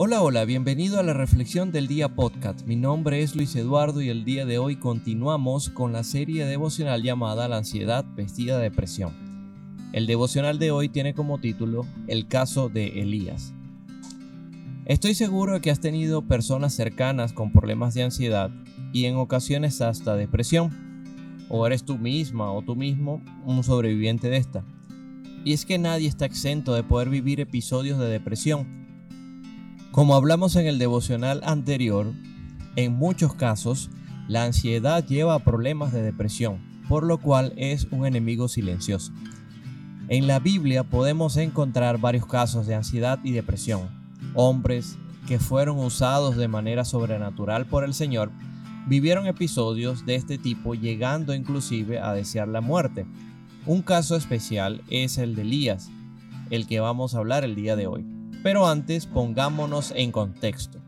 Hola, hola, bienvenido a la Reflexión del Día Podcast. Mi nombre es Luis Eduardo y el día de hoy continuamos con la serie devocional llamada La ansiedad vestida de depresión. El devocional de hoy tiene como título El caso de Elías. Estoy seguro de que has tenido personas cercanas con problemas de ansiedad y en ocasiones hasta depresión. O eres tú misma o tú mismo un sobreviviente de esta. Y es que nadie está exento de poder vivir episodios de depresión como hablamos en el devocional anterior, en muchos casos la ansiedad lleva a problemas de depresión, por lo cual es un enemigo silencioso. En la Biblia podemos encontrar varios casos de ansiedad y depresión. Hombres que fueron usados de manera sobrenatural por el Señor vivieron episodios de este tipo llegando inclusive a desear la muerte. Un caso especial es el de Elías, el que vamos a hablar el día de hoy. Pero antes pongámonos en contexto.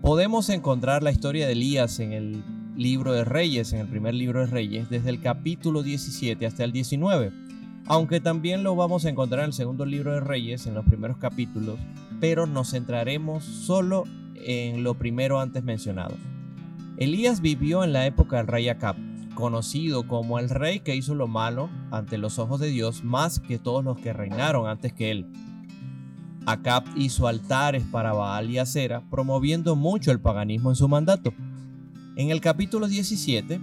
Podemos encontrar la historia de Elías en el libro de Reyes, en el primer libro de Reyes, desde el capítulo 17 hasta el 19, aunque también lo vamos a encontrar en el segundo libro de Reyes, en los primeros capítulos, pero nos centraremos solo en lo primero antes mencionado. Elías vivió en la época del rey Acab, conocido como el rey que hizo lo malo ante los ojos de Dios más que todos los que reinaron antes que él. Acab hizo altares para Baal y Acera, promoviendo mucho el paganismo en su mandato. En el capítulo 17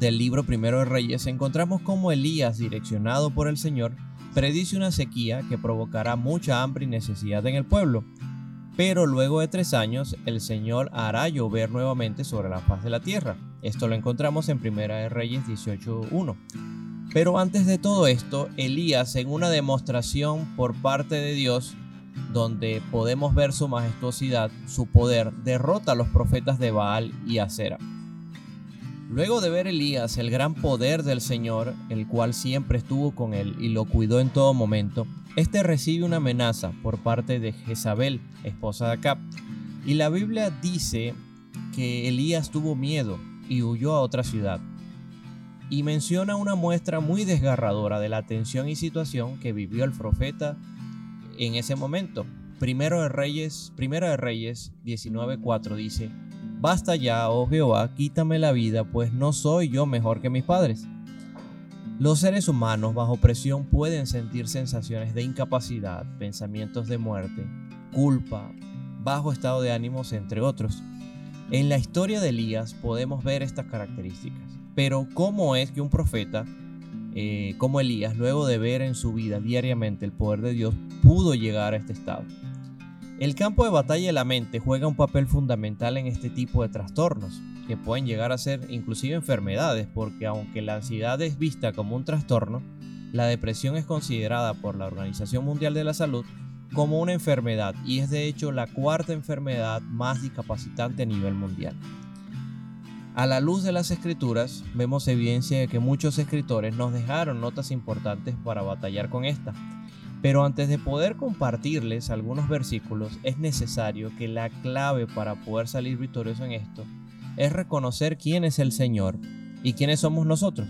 del libro Primero de Reyes encontramos cómo Elías, direccionado por el Señor, predice una sequía que provocará mucha hambre y necesidad en el pueblo. Pero luego de tres años, el Señor hará llover nuevamente sobre la faz de la tierra. Esto lo encontramos en Primera de Reyes 18.1. Pero antes de todo esto, Elías, en una demostración por parte de Dios, donde podemos ver su majestuosidad, su poder, derrota a los profetas de Baal y Acera. Luego de ver Elías el gran poder del Señor, el cual siempre estuvo con él y lo cuidó en todo momento, este recibe una amenaza por parte de Jezabel, esposa de Acab, y la Biblia dice que Elías tuvo miedo y huyó a otra ciudad y menciona una muestra muy desgarradora de la tensión y situación que vivió el profeta en ese momento. Primero de Reyes, Primero de Reyes 19:4 dice: Basta ya, oh Jehová, quítame la vida, pues no soy yo mejor que mis padres. Los seres humanos bajo presión pueden sentir sensaciones de incapacidad, pensamientos de muerte, culpa, bajo estado de ánimos, entre otros. En la historia de Elías podemos ver estas características. Pero ¿cómo es que un profeta eh, como Elías, luego de ver en su vida diariamente el poder de Dios, pudo llegar a este estado? El campo de batalla de la mente juega un papel fundamental en este tipo de trastornos, que pueden llegar a ser inclusive enfermedades, porque aunque la ansiedad es vista como un trastorno, la depresión es considerada por la Organización Mundial de la Salud como una enfermedad y es de hecho la cuarta enfermedad más discapacitante a nivel mundial. A la luz de las escrituras, vemos evidencia de que muchos escritores nos dejaron notas importantes para batallar con esta. Pero antes de poder compartirles algunos versículos, es necesario que la clave para poder salir victorioso en esto es reconocer quién es el Señor y quiénes somos nosotros.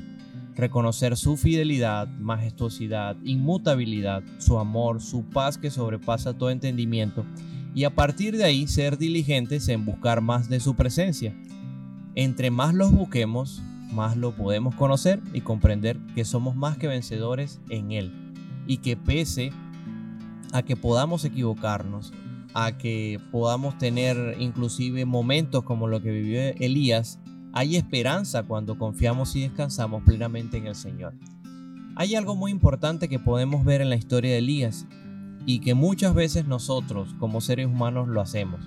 Reconocer su fidelidad, majestuosidad, inmutabilidad, su amor, su paz que sobrepasa todo entendimiento y a partir de ahí ser diligentes en buscar más de su presencia entre más los busquemos, más lo podemos conocer y comprender que somos más que vencedores en Él. Y que pese a que podamos equivocarnos, a que podamos tener inclusive momentos como lo que vivió Elías, hay esperanza cuando confiamos y descansamos plenamente en el Señor. Hay algo muy importante que podemos ver en la historia de Elías y que muchas veces nosotros como seres humanos lo hacemos.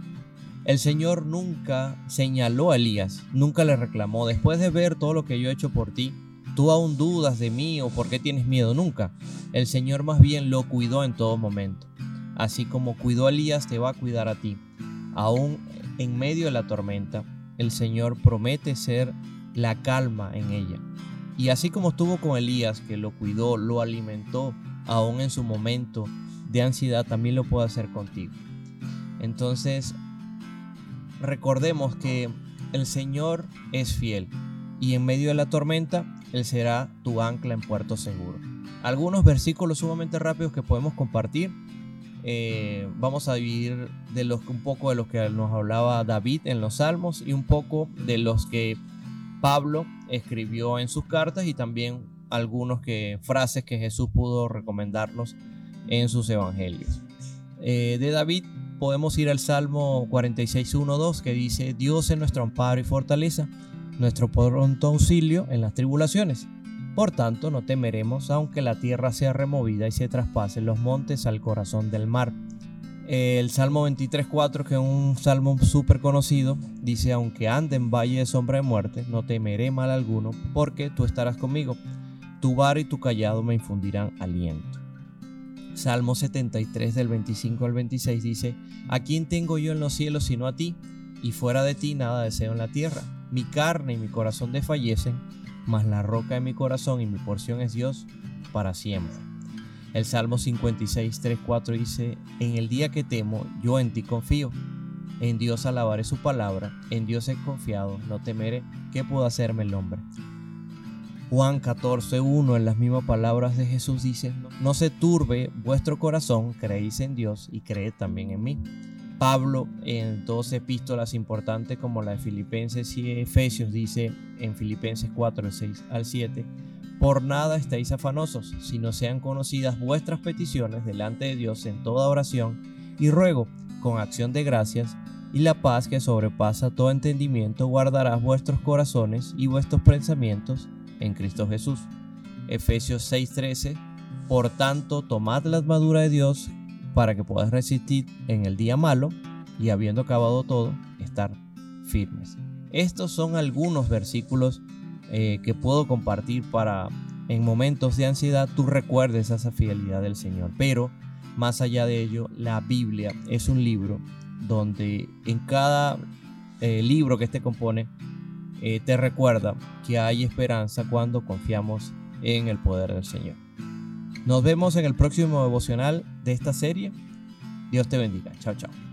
El Señor nunca señaló a Elías, nunca le reclamó, después de ver todo lo que yo he hecho por ti, tú aún dudas de mí o por qué tienes miedo, nunca. El Señor más bien lo cuidó en todo momento. Así como cuidó a Elías, te va a cuidar a ti. Aún en medio de la tormenta, el Señor promete ser la calma en ella. Y así como estuvo con Elías, que lo cuidó, lo alimentó, aún en su momento de ansiedad, también lo puede hacer contigo. Entonces, recordemos que el Señor es fiel y en medio de la tormenta Él será tu ancla en puerto seguro. Algunos versículos sumamente rápidos que podemos compartir eh, vamos a dividir de los, un poco de los que nos hablaba David en los Salmos y un poco de los que Pablo escribió en sus cartas y también algunos que, frases que Jesús pudo recomendarnos en sus evangelios. Eh, de David podemos ir al Salmo 46.1.2 que dice, Dios es nuestro amparo y fortaleza, nuestro pronto auxilio en las tribulaciones. Por tanto, no temeremos aunque la tierra sea removida y se traspasen los montes al corazón del mar. El Salmo 23.4, que es un salmo súper conocido, dice, aunque ande en valle de sombra de muerte, no temeré mal alguno, porque tú estarás conmigo. Tu bar y tu callado me infundirán aliento. Salmo 73 del 25 al 26 dice, ¿A quién tengo yo en los cielos sino a ti? Y fuera de ti nada deseo en la tierra. Mi carne y mi corazón desfallecen, mas la roca de mi corazón y mi porción es Dios para siempre. El Salmo 56, 3, 4 dice, En el día que temo, yo en ti confío. En Dios alabaré su palabra, en Dios he confiado, no temeré, ¿qué puedo hacerme el hombre? Juan 14, 1 en las mismas palabras de Jesús dice, no se turbe vuestro corazón, creéis en Dios y creed también en mí. Pablo en dos epístolas importantes como la de Filipenses y Efesios dice en Filipenses 4, 6 al 7, por nada estéis afanosos, sino sean conocidas vuestras peticiones delante de Dios en toda oración y ruego con acción de gracias, y la paz que sobrepasa todo entendimiento guardará vuestros corazones y vuestros pensamientos en Cristo Jesús. Efesios 6:13, por tanto, tomad la armadura de Dios para que puedas resistir en el día malo y habiendo acabado todo, estar firmes. Estos son algunos versículos eh, que puedo compartir para en momentos de ansiedad tú recuerdes esa fidelidad del Señor. Pero más allá de ello, la Biblia es un libro donde en cada eh, libro que este compone eh, te recuerda que hay esperanza cuando confiamos en el poder del Señor. Nos vemos en el próximo devocional de esta serie. Dios te bendiga. Chao, chao.